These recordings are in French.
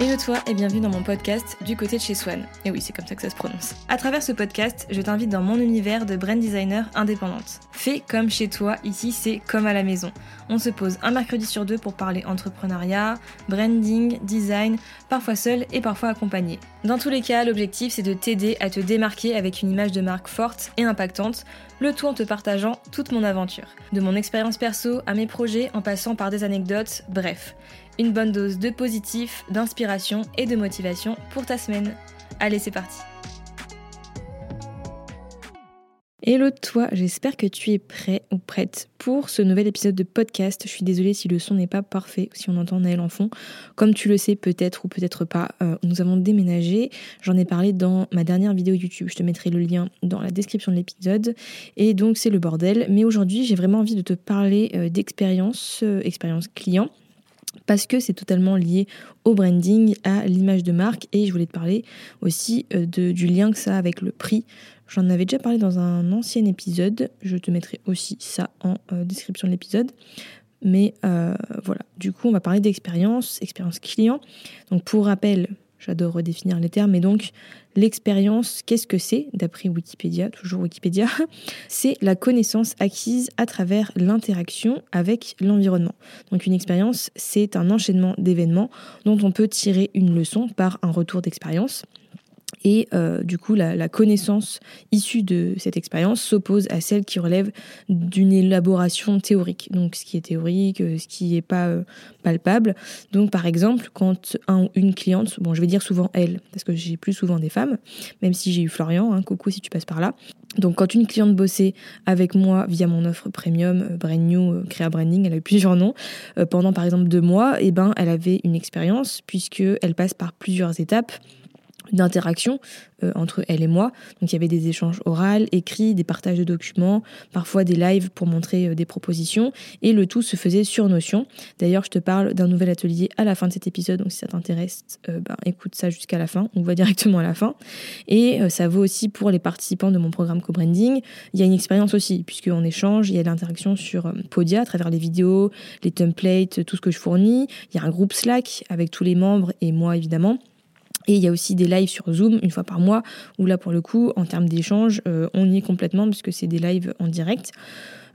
Hello toi et bienvenue dans mon podcast Du côté de chez Swan. Et oui, c'est comme ça que ça se prononce. À travers ce podcast, je t'invite dans mon univers de brand designer indépendante. Fais comme chez toi, ici c'est comme à la maison. On se pose un mercredi sur deux pour parler entrepreneuriat, branding, design, parfois seul et parfois accompagné. Dans tous les cas, l'objectif c'est de t'aider à te démarquer avec une image de marque forte et impactante, le tout en te partageant toute mon aventure. De mon expérience perso à mes projets en passant par des anecdotes, bref une bonne dose de positif, d'inspiration et de motivation pour ta semaine. Allez, c'est parti Hello toi, j'espère que tu es prêt ou prête pour ce nouvel épisode de podcast. Je suis désolée si le son n'est pas parfait, si on entend Naël en fond. Comme tu le sais peut-être ou peut-être pas, euh, nous avons déménagé. J'en ai parlé dans ma dernière vidéo YouTube. Je te mettrai le lien dans la description de l'épisode. Et donc c'est le bordel. Mais aujourd'hui j'ai vraiment envie de te parler euh, d'expérience, euh, expérience client parce que c'est totalement lié au branding, à l'image de marque et je voulais te parler aussi euh, du lien que ça a avec le prix. J'en avais déjà parlé dans un ancien épisode, je te mettrai aussi ça en euh, description de l'épisode. Mais euh, voilà, du coup on va parler d'expérience, expérience client. Donc pour rappel, J'adore redéfinir les termes. Et donc, l'expérience, qu'est-ce que c'est D'après Wikipédia, toujours Wikipédia, c'est la connaissance acquise à travers l'interaction avec l'environnement. Donc, une expérience, c'est un enchaînement d'événements dont on peut tirer une leçon par un retour d'expérience. Et euh, du coup, la, connaissance issue de cette expérience s'oppose à celle qui relève d'une élaboration théorique. Donc, ce qui est théorique, euh, ce qui n'est pas euh, palpable. Donc, par exemple, quand une cliente, bon, je vais dire souvent elle, parce que j'ai plus souvent des femmes, même si j'ai eu Florian, hein, coucou si tu passes par là. Donc, quand une cliente bossait avec moi via mon offre premium, Brand New, Créa Branding, elle a eu plusieurs noms, pendant par exemple deux mois, eh ben, elle avait une expérience puisqu'elle passe par plusieurs étapes d'interaction euh, entre elle et moi. Donc il y avait des échanges oraux, écrits, des partages de documents, parfois des lives pour montrer euh, des propositions, et le tout se faisait sur Notion. D'ailleurs, je te parle d'un nouvel atelier à la fin de cet épisode, donc si ça t'intéresse, euh, ben, écoute ça jusqu'à la fin, on va directement à la fin. Et ça vaut aussi pour les participants de mon programme co-branding. Il y a une expérience aussi, puisqu'on échange, il y a l'interaction sur Podia à travers les vidéos, les templates, tout ce que je fournis. Il y a un groupe Slack avec tous les membres et moi évidemment. Et il y a aussi des lives sur Zoom une fois par mois, où là pour le coup, en termes d'échange, euh, on y est complètement puisque c'est des lives en direct.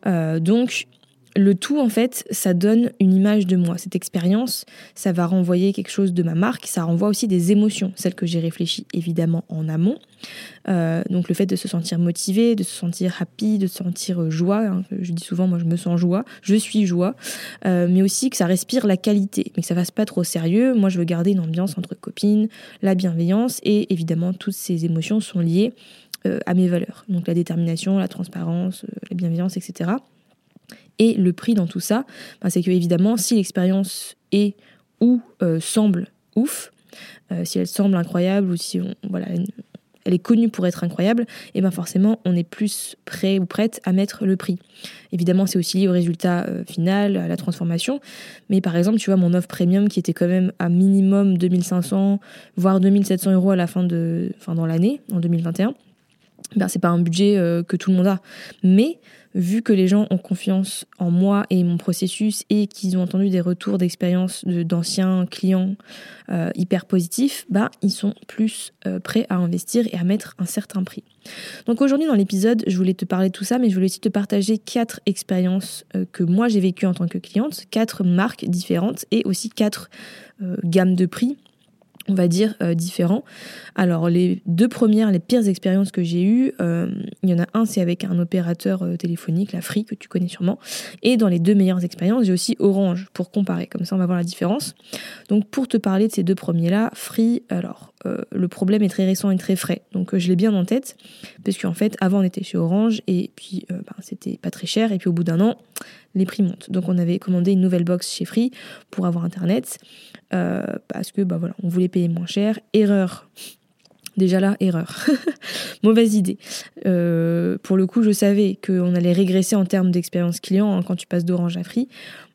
Euh, donc le tout, en fait, ça donne une image de moi. Cette expérience, ça va renvoyer quelque chose de ma marque, ça renvoie aussi des émotions, celles que j'ai réfléchies évidemment en amont. Euh, donc le fait de se sentir motivé, de se sentir happy, de se sentir euh, joie. Hein, je dis souvent, moi je me sens joie, je suis joie, euh, mais aussi que ça respire la qualité, mais que ça fasse pas trop sérieux. Moi je veux garder une ambiance entre copines, la bienveillance et évidemment toutes ces émotions sont liées à mes valeurs. Donc la détermination, la transparence, la bienveillance, etc. Et le prix dans tout ça, ben, c'est que évidemment, si l'expérience est ou euh, semble ouf, euh, si elle semble incroyable ou si voilà, elle est connue pour être incroyable, et ben forcément on est plus prêt ou prête à mettre le prix. Évidemment, c'est aussi lié au résultat euh, final, à la transformation. Mais par exemple, tu vois, mon offre premium qui était quand même à minimum 2500, voire 2700 euros à la fin de, dans l'année, en 2021 ben, c'est pas un budget euh, que tout le monde a. Mais vu que les gens ont confiance en moi et mon processus et qu'ils ont entendu des retours d'expérience d'anciens clients euh, hyper positifs, ben, ils sont plus euh, prêts à investir et à mettre un certain prix. Donc aujourd'hui dans l'épisode, je voulais te parler de tout ça, mais je voulais aussi te partager quatre expériences que moi j'ai vécues en tant que cliente, quatre marques différentes et aussi quatre gammes de prix on va dire, euh, différents. Alors, les deux premières, les pires expériences que j'ai eues, euh, il y en a un, c'est avec un opérateur euh, téléphonique, la Free, que tu connais sûrement. Et dans les deux meilleures expériences, j'ai aussi Orange, pour comparer. Comme ça, on va voir la différence. Donc, pour te parler de ces deux premiers-là, Free, alors, le problème est très récent et très frais. Donc, je l'ai bien en tête, parce qu'en fait, avant, on était chez Orange, et puis, ben, c'était pas très cher. Et puis, au bout d'un an, les prix montent. Donc, on avait commandé une nouvelle box chez Free pour avoir Internet. Euh, parce que bah voilà, on voulait payer moins cher. Erreur. Déjà là, erreur. Mauvaise idée. Euh, pour le coup, je savais qu'on allait régresser en termes d'expérience client hein, quand tu passes d'Orange à Free.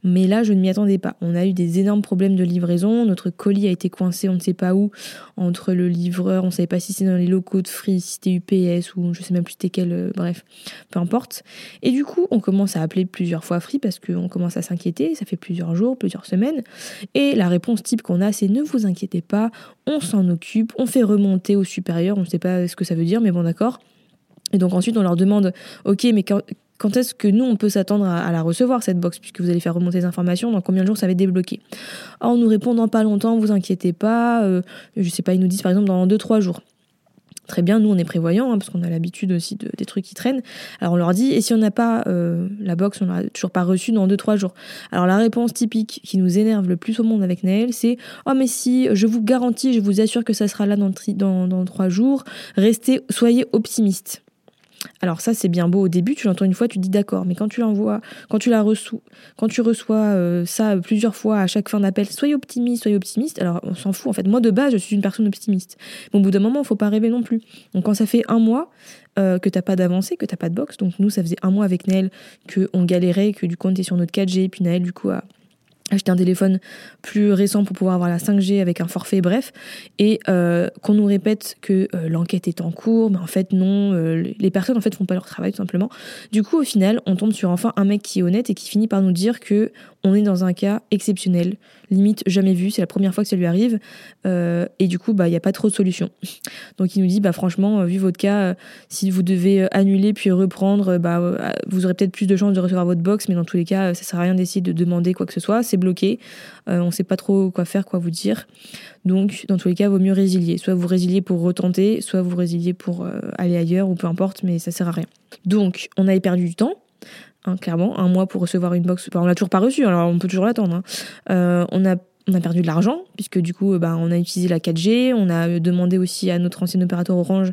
Mais là, je ne m'y attendais pas. On a eu des énormes problèmes de livraison. Notre colis a été coincé, on ne sait pas où, entre le livreur. On ne savait pas si c'était dans les locaux de Free, si c'était UPS ou je sais même plus c'était quel. Euh, bref, peu importe. Et du coup, on commence à appeler plusieurs fois Free parce qu'on commence à s'inquiéter. Ça fait plusieurs jours, plusieurs semaines. Et la réponse type qu'on a, c'est ne vous inquiétez pas, on s'en occupe, on fait remonter au supérieur. On ne sait pas ce que ça veut dire, mais bon, d'accord. Et donc ensuite, on leur demande, ok, mais quand, est-ce que nous, on peut s'attendre à, la recevoir, cette box, puisque vous allez faire remonter les informations, dans combien de jours ça va être débloqué on nous répond dans pas longtemps, vous inquiétez pas, euh, je sais pas, ils nous disent par exemple dans 2-3 jours. Très bien, nous on est prévoyants, hein, parce qu'on a l'habitude aussi de, des trucs qui traînent. Alors on leur dit, et si on n'a pas euh, la box, on l'a toujours pas reçue dans 2-3 jours Alors la réponse typique qui nous énerve le plus au monde avec Naël, c'est Oh mais si, je vous garantis, je vous assure que ça sera là dans, dans, dans 3 jours, restez, soyez optimistes. Alors ça c'est bien beau au début, tu l'entends une fois, tu dis d'accord, mais quand tu l'envoies, quand tu la reçois, quand tu reçois euh, ça plusieurs fois à chaque fin d'appel, soyez optimiste, soyez optimiste. Alors on s'en fout en fait. Moi de base je suis une personne optimiste. Mais au bout d'un moment faut pas rêver non plus. Donc quand ça fait un mois euh, que t'as pas d'avancée, que t'as pas de box, donc nous ça faisait un mois avec Naël que on galérait, que du coup on était sur notre 4G, puis Naël du coup a acheter un téléphone plus récent pour pouvoir avoir la 5G avec un forfait, bref, et euh, qu'on nous répète que euh, l'enquête est en cours, mais en fait non, euh, les personnes en fait font pas leur travail tout simplement. Du coup, au final, on tombe sur enfin un mec qui est honnête et qui finit par nous dire que on est dans un cas exceptionnel, limite jamais vu, c'est la première fois que ça lui arrive, et du coup, bah il y a pas trop de solutions. Donc il nous dit, bah franchement, vu votre cas, si vous devez annuler puis reprendre, bah vous aurez peut-être plus de chances de recevoir votre box, mais dans tous les cas, ça sert à rien d'essayer de demander quoi que ce soit. C'est bloqué, euh, on ne sait pas trop quoi faire, quoi vous dire. Donc, dans tous les cas, il vaut mieux résilier. Soit vous résiliez pour retenter, soit vous résiliez pour euh, aller ailleurs, ou peu importe, mais ça sert à rien. Donc, on avait perdu du temps. Hein, clairement, un mois pour recevoir une box. on l'a toujours pas reçu, alors on peut toujours l'attendre. Hein. Euh, on a on a perdu de l'argent, puisque du coup, bah, on a utilisé la 4G, on a demandé aussi à notre ancien opérateur Orange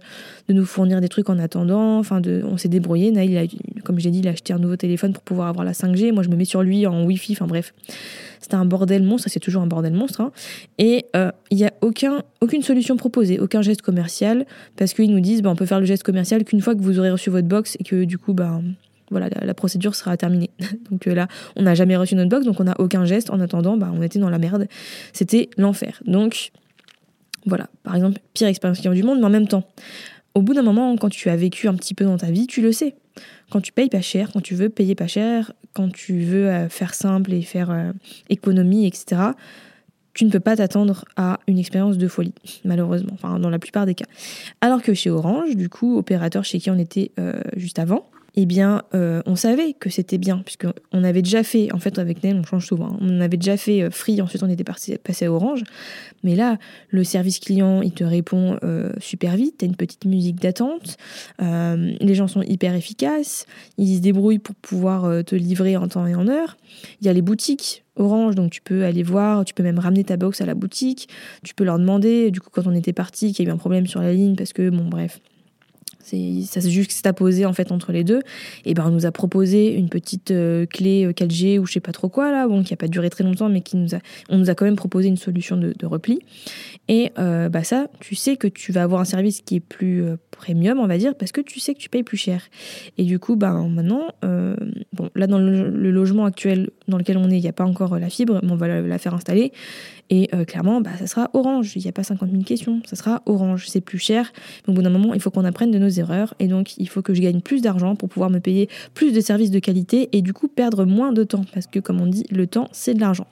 de nous fournir des trucs en attendant, enfin, de, on s'est débrouillé. Naïl, a, comme j'ai dit, il a acheté un nouveau téléphone pour pouvoir avoir la 5G. Moi, je me mets sur lui en Wi-Fi, enfin bref. C'était un bordel monstre, c'est toujours un bordel monstre. Hein. Et euh, il n'y a aucun, aucune solution proposée, aucun geste commercial, parce qu'ils nous disent, bah, on peut faire le geste commercial qu'une fois que vous aurez reçu votre box et que du coup, bah, voilà, la, procédure sera terminée. donc euh, là, on n'a jamais reçu notre box, donc on n'a aucun geste. En attendant, bah, on était dans la merde. C'était l'enfer. Donc, voilà, par exemple, pire expérience client du monde, mais en même temps, au bout d'un moment, quand tu as vécu un petit peu dans ta vie, tu le sais. Quand tu payes pas cher, quand tu veux payer pas cher, quand tu veux euh, faire simple et faire euh, économie, etc., tu ne peux pas t'attendre à une expérience de folie, malheureusement, enfin dans la plupart des cas. Alors que chez Orange, du coup, opérateur chez qui on était juste avant, eh bien, euh, on savait que c'était bien, puisqu'on avait déjà fait, en fait, avec Nel, on change souvent, hein. on avait déjà fait euh, Free, ensuite on était passé à Orange. Mais là, le service client, il te répond euh, super vite, t'as une petite musique d'attente, les gens sont hyper efficaces, ils se débrouillent pour pouvoir te livrer en temps et en heure. Il y a les boutiques Orange, donc tu peux aller voir, tu peux même ramener ta box à la boutique, tu peux leur demander, du coup, quand on était parti, qu'il y a eu un problème sur la ligne, parce que, bon, bref, ça s'est juste posé en fait entre les deux. Et ben on nous a proposé une petite euh, clé 4G euh, ou je sais pas trop quoi là, bon qui a pas duré très longtemps, mais qui nous a, on nous a quand même proposé une solution de, repli. Et euh, bah ça, tu sais que tu vas avoir un service qui est plus premium, on va dire, parce que tu sais que tu payes plus cher. Et du coup, ben maintenant, bon là dans le, logement actuel dans lequel on est, il n'y a pas encore la fibre, mais on va la faire installer. Et euh, clairement, bah, ça sera orange. Il n'y a pas 50 000 questions. Ça sera orange. C'est plus cher. Mais au bout d'un moment, il faut qu'on apprenne de nos erreurs. Et donc, il faut que je gagne plus d'argent pour pouvoir me payer plus de services de qualité et du coup perdre moins de temps. Parce que, comme on dit, le temps, c'est de l'argent.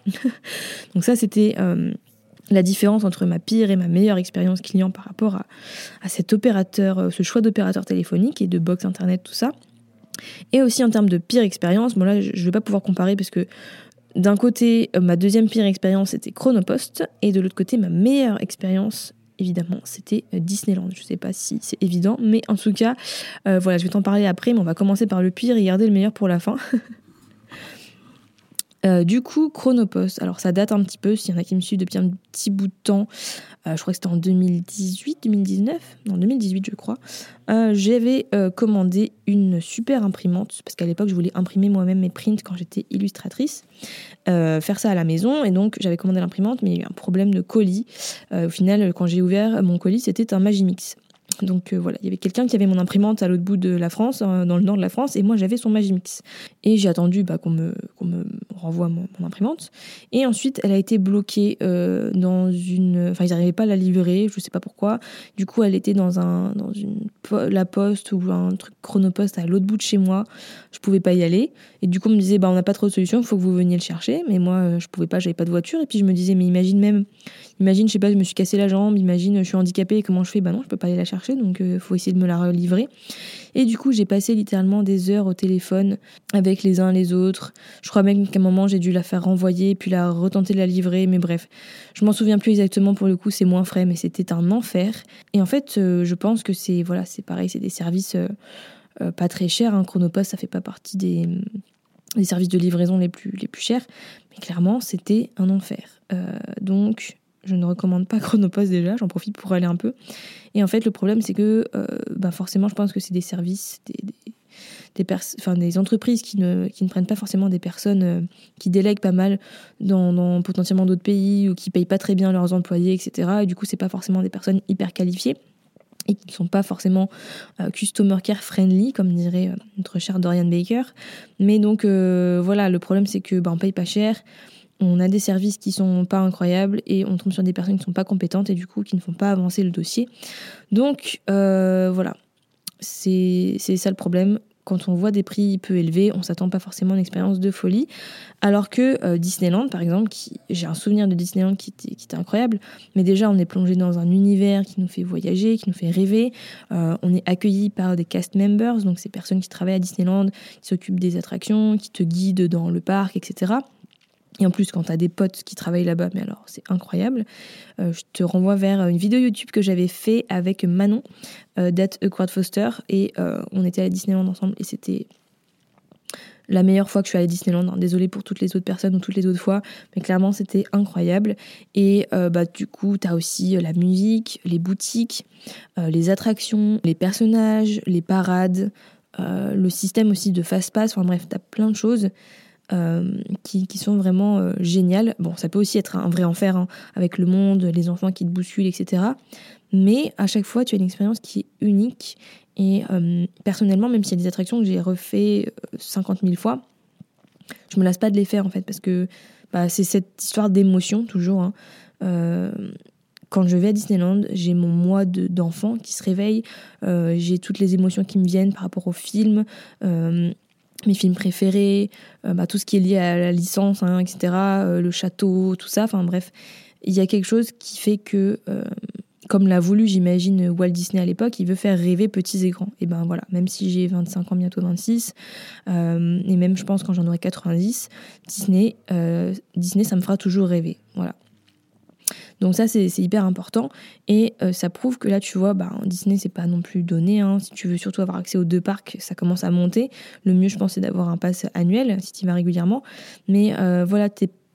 donc, ça, c'était. Euh, la différence entre ma pire et ma meilleure expérience client par rapport à, à cet opérateur, euh, ce choix d'opérateur téléphonique et de box internet, tout ça. Et aussi en termes de pire expérience, bon là je ne vais pas pouvoir comparer parce que d'un côté, euh, ma deuxième pire expérience, c'était Chronopost, et de l'autre côté, ma meilleure expérience, évidemment, c'était euh, Disneyland. Je ne sais pas si c'est évident, mais en tout cas, euh, voilà, je vais t'en parler après, mais on va commencer par le pire et garder le meilleur pour la fin. du coup, Chronopost, alors ça date un petit peu, s'il y en a qui me suivent depuis un petit bout de temps, je crois que c'était en 2018, 2019, non 2018 je crois, euh, j'avais euh, commandé une super imprimante, parce qu'à l'époque je voulais imprimer moi-même mes prints quand j'étais illustratrice, faire ça à la maison, et donc j'avais commandé l'imprimante, mais il y a eu un problème de colis. au final, quand j'ai ouvert mon colis, c'était un Magimix. Donc euh, voilà, il y avait quelqu'un qui avait mon imprimante à l'autre bout de la France, hein, dans le nord de la France, et moi j'avais son Magimix. Et j'ai attendu bah, qu'on me, renvoie mon, imprimante. Et ensuite, elle a été bloquée euh, dans une. Enfin, ils n'arrivaient pas à la livrer, je ne sais pas pourquoi. Du coup, elle était dans, un, dans une, la poste ou un truc chronopost à l'autre bout de chez moi. Je pouvais pas y aller. Et du coup, on me disait, bah, on n'a pas trop de solution, il faut que vous veniez le chercher. Mais moi, euh, je pouvais pas, j'avais pas de voiture. Et puis je me disais, mais imagine même, imagine, je sais pas, je me suis cassé la jambe, imagine, je suis handicapée, comment je fais? Bah non, je peux pas aller la chercher, donc il faut essayer de me la relivrer. Et du coup, j'ai passé littéralement des heures au téléphone avec les uns les autres. Je crois même qu'à un moment, j'ai dû la faire renvoyer, puis la retenter de la livrer. Mais bref, je m'en souviens plus exactement pour le coup, c'est moins frais, mais c'était un enfer. Et en fait, euh, je pense que c'est voilà, c'est pareil, c'est des services euh, euh, pas très chers. Hein. Chronopost, ça fait pas partie des, des, services de livraison les plus, les plus chers. Mais clairement, c'était un enfer. donc, je ne recommande pas Chronopost déjà, j'en profite pour aller un peu. Et en fait, le problème, c'est que euh, bah forcément, je pense que c'est des services, des, des, des, entreprises qui ne, qui ne prennent pas forcément des personnes euh, qui délèguent pas mal dans, dans potentiellement d'autres pays ou qui payent pas très bien leurs employés, etc. Et du coup, c'est pas forcément des personnes hyper qualifiées et qui ne sont pas forcément euh, customer care friendly, comme dirait notre cher Dorian Baker. Mais donc voilà, le problème c'est que bah, on paye pas cher, on a des services qui sont pas incroyables et on tombe sur des personnes qui sont pas compétentes et du coup qui ne font pas avancer le dossier. Donc euh, voilà, c'est ça le problème. Quand on voit des prix peu élevés, on s'attend pas forcément à une expérience de folie. Alors que euh, Disneyland, par exemple, j'ai un souvenir de Disneyland qui était, incroyable, mais déjà on est plongé dans un univers qui nous fait voyager, qui nous fait rêver. Euh, on est accueilli par des cast members, donc ces personnes qui travaillent à Disneyland, qui s'occupent des attractions, qui te guident dans le parc, etc. Et en plus, quand tu as des potes qui travaillent là-bas, mais alors c'est incroyable. Euh, je te renvoie vers une vidéo YouTube que j'avais fait avec Manon euh, d'At Foster et euh, on était à Disneyland ensemble et c'était la meilleure fois que je suis allée à Disneyland. Hein. Désolée pour toutes les autres personnes ou toutes les autres fois, mais clairement c'était incroyable. Et euh, bah, du coup, tu as aussi la musique, les boutiques, les attractions, les personnages, les parades, le système aussi de fast-pass. Enfin bref, tu plein de choses. Euh, qui, sont vraiment euh, géniales. Bon, ça peut aussi être un vrai enfer hein, avec le monde, les enfants qui te bousculent, etc. Mais à chaque fois, tu as une expérience qui est unique. Et euh, personnellement, même s'il y a des attractions que j'ai refait 50 000 fois, je me lasse pas de les faire en fait, parce que bah, c'est cette histoire d'émotion toujours. Hein. quand je vais à Disneyland, j'ai mon moi d'enfant qui se réveille, j'ai toutes les émotions qui me viennent par rapport au film, mes films préférés, euh, bah, tout ce qui est lié à la licence, hein, etc., euh, le château, tout ça. Enfin bref, il y a quelque chose qui fait que, euh, comme l'a voulu, j'imagine, Walt Disney à l'époque, il veut faire rêver petits et grands. Et ben voilà, même si j'ai 25 ans, bientôt 26, et même je pense quand j'en aurai 90, Disney, Disney, ça me fera toujours rêver. Voilà. Donc ça, c'est hyper important. Et euh, ça prouve que là, tu vois, bah, Disney, c'est pas non plus donné. Hein. Si tu veux surtout avoir accès aux deux parcs, ça commence à monter. Le mieux, je pense, c'est d'avoir un pass annuel, si tu vas régulièrement. Mais euh, voilà,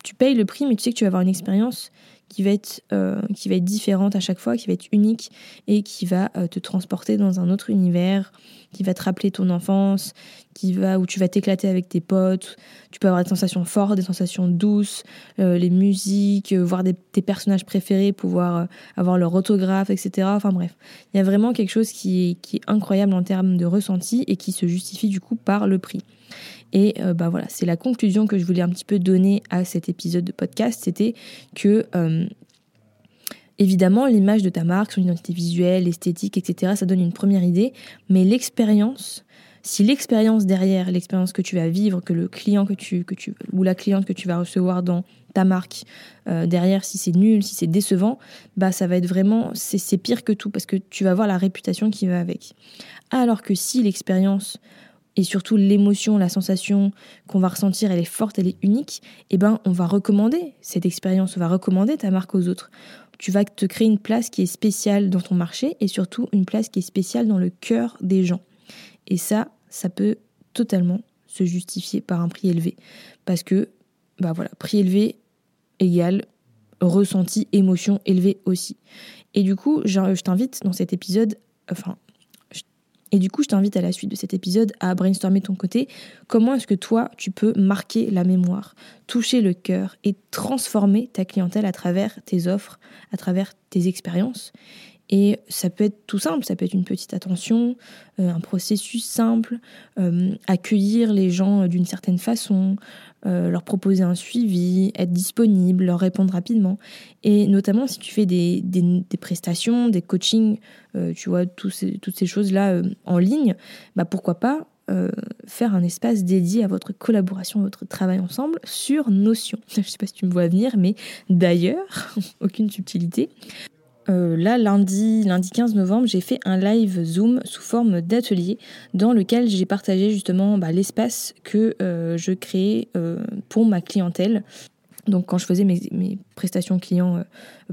tu payes le prix, mais tu sais que tu vas avoir une expérience qui va être euh, qui va être différente à chaque fois, qui va être unique et qui va euh, te transporter dans un autre univers, qui va te rappeler ton enfance, qui va où tu vas t'éclater avec tes potes. Tu peux avoir des sensations fortes, des sensations douces, euh, les musiques, voir tes personnages préférés, pouvoir avoir leur autographe, etc. Enfin bref, il y a vraiment quelque chose qui est incroyable en termes de ressenti et qui se justifie du coup par le prix. Et euh, bah voilà, c'est la conclusion que je voulais un petit peu donner à cet épisode de podcast, c'était que euh, évidemment l'image de ta marque, son identité visuelle, l'esthétique, etc., ça donne une première idée, mais l'expérience, si l'expérience derrière, l'expérience que tu vas vivre, que le client que tu, que tu ou la cliente que tu vas recevoir dans ta marque euh, derrière, si c'est nul, si c'est décevant, bah ça va être vraiment c'est pire que tout parce que tu vas voir la réputation qui va avec. Alors que si l'expérience et surtout l'émotion, la sensation qu'on va ressentir, elle est forte, elle est unique, eh ben on va recommander cette expérience, on va recommander ta marque aux autres. Tu vas te créer une place qui est spéciale dans ton marché et surtout une place qui est spéciale dans le cœur des gens. Et ça, ça peut totalement se justifier par un prix élevé parce que bah voilà, prix élevé égale ressenti, émotion élevée aussi. Et du coup, je t'invite dans cet épisode, enfin et du coup, je t'invite à la suite de cet épisode à brainstormer ton côté. Comment est-ce que toi, tu peux marquer la mémoire, toucher le cœur et transformer ta clientèle à travers tes offres, à travers tes expériences? Et ça peut être tout simple, ça peut être une petite attention, euh, un processus simple, euh, accueillir les gens d'une certaine façon, euh, leur proposer un suivi, être disponible, leur répondre rapidement. Et notamment si tu fais des, prestations, des coachings, tu vois, toutes ces choses-là en ligne, bah pourquoi pas faire un espace dédié à votre collaboration, à votre travail ensemble sur Notion. Je ne sais pas si tu me vois venir, mais d'ailleurs, aucune subtilité. Euh, là, lundi, lundi 15 novembre, j'ai fait un live Zoom sous forme d'atelier dans lequel j'ai partagé justement bah, l'espace que euh, je créais euh, pour ma clientèle. Donc quand je faisais mes, prestations clients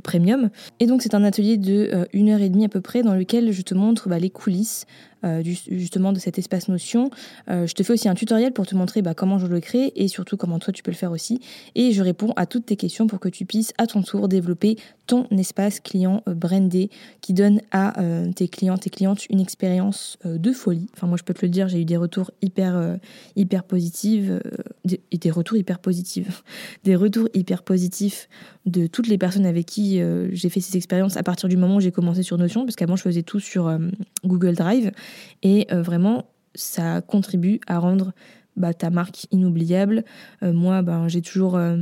premium. Et donc c'est un atelier de une heure et demie à peu près dans lequel je te montre bah, les coulisses euh, justement de cet espace Notion. Euh, je te fais aussi un tutoriel pour te montrer bah, comment je le crée et surtout comment toi tu peux le faire aussi. Et je réponds à toutes tes questions pour que tu puisses à ton tour développer ton espace client euh, brandé qui donne à tes clients, tes clientes une expérience de folie. Enfin moi je peux te le dire, j'ai eu des retours hyper hyper positifs et des retours hyper positifs, des retours hyper positifs de toutes les personnes avec qui j'ai fait ces expériences à partir du moment où j'ai commencé sur Notion, parce qu'avant je faisais tout sur Google Drive. Et euh, vraiment, ça contribue à rendre bah, ta marque inoubliable. Euh, moi, ben, j'ai toujours euh,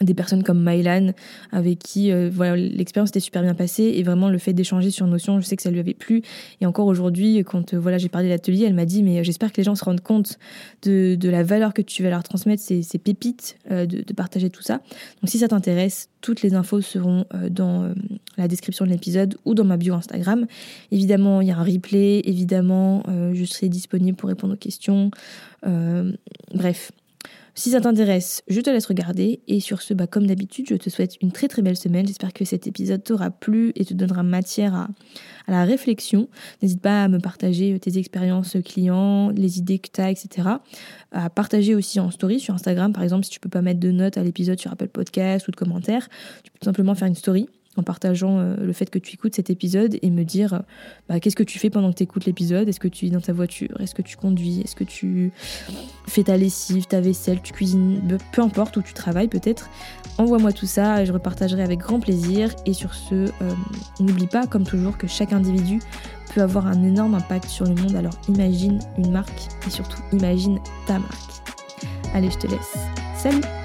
des personnes comme Mylan avec qui euh, voilà l'expérience était super bien passée et vraiment le fait d'échanger sur Notion je sais que ça lui avait plu. Et encore aujourd'hui quand euh, voilà j'ai parlé de l'atelier elle m'a dit mais j'espère que les gens se rendent compte de, de, la valeur que tu vas leur transmettre ces, ces pépites euh, de, partager tout ça. Donc si ça t'intéresse toutes les infos seront dans la description de l'épisode ou dans ma bio Instagram. Évidemment il y a un replay. Évidemment je serai disponible pour répondre aux questions. Bref si ça t'intéresse, je te laisse regarder. Et sur ce, bah, comme d'habitude, je te souhaite une très très belle semaine. J'espère que cet épisode t'aura plu et te donnera matière à, la réflexion. N'hésite pas à me partager tes expériences clients, les idées que tu as, etc. À partager aussi en story sur Instagram, par exemple, si tu peux pas mettre de notes à l'épisode sur Apple Podcast ou de commentaires, tu peux tout simplement faire une story en partageant euh, le fait que tu écoutes cet épisode et me dire bah, qu'est-ce que tu fais pendant que tu écoutes l'épisode? Est-ce que tu es dans ta voiture? Est-ce que tu conduis? Est-ce que tu fais ta lessive, ta vaisselle, tu cuisines? Peu importe où tu travailles peut-être. Envoie-moi tout ça et je repartagerai avec grand plaisir. Et sur ce, euh, n'oublie pas, comme toujours, que chaque individu peut avoir un énorme impact sur le monde. Alors imagine une marque et surtout imagine ta marque. Allez, je te laisse. Salut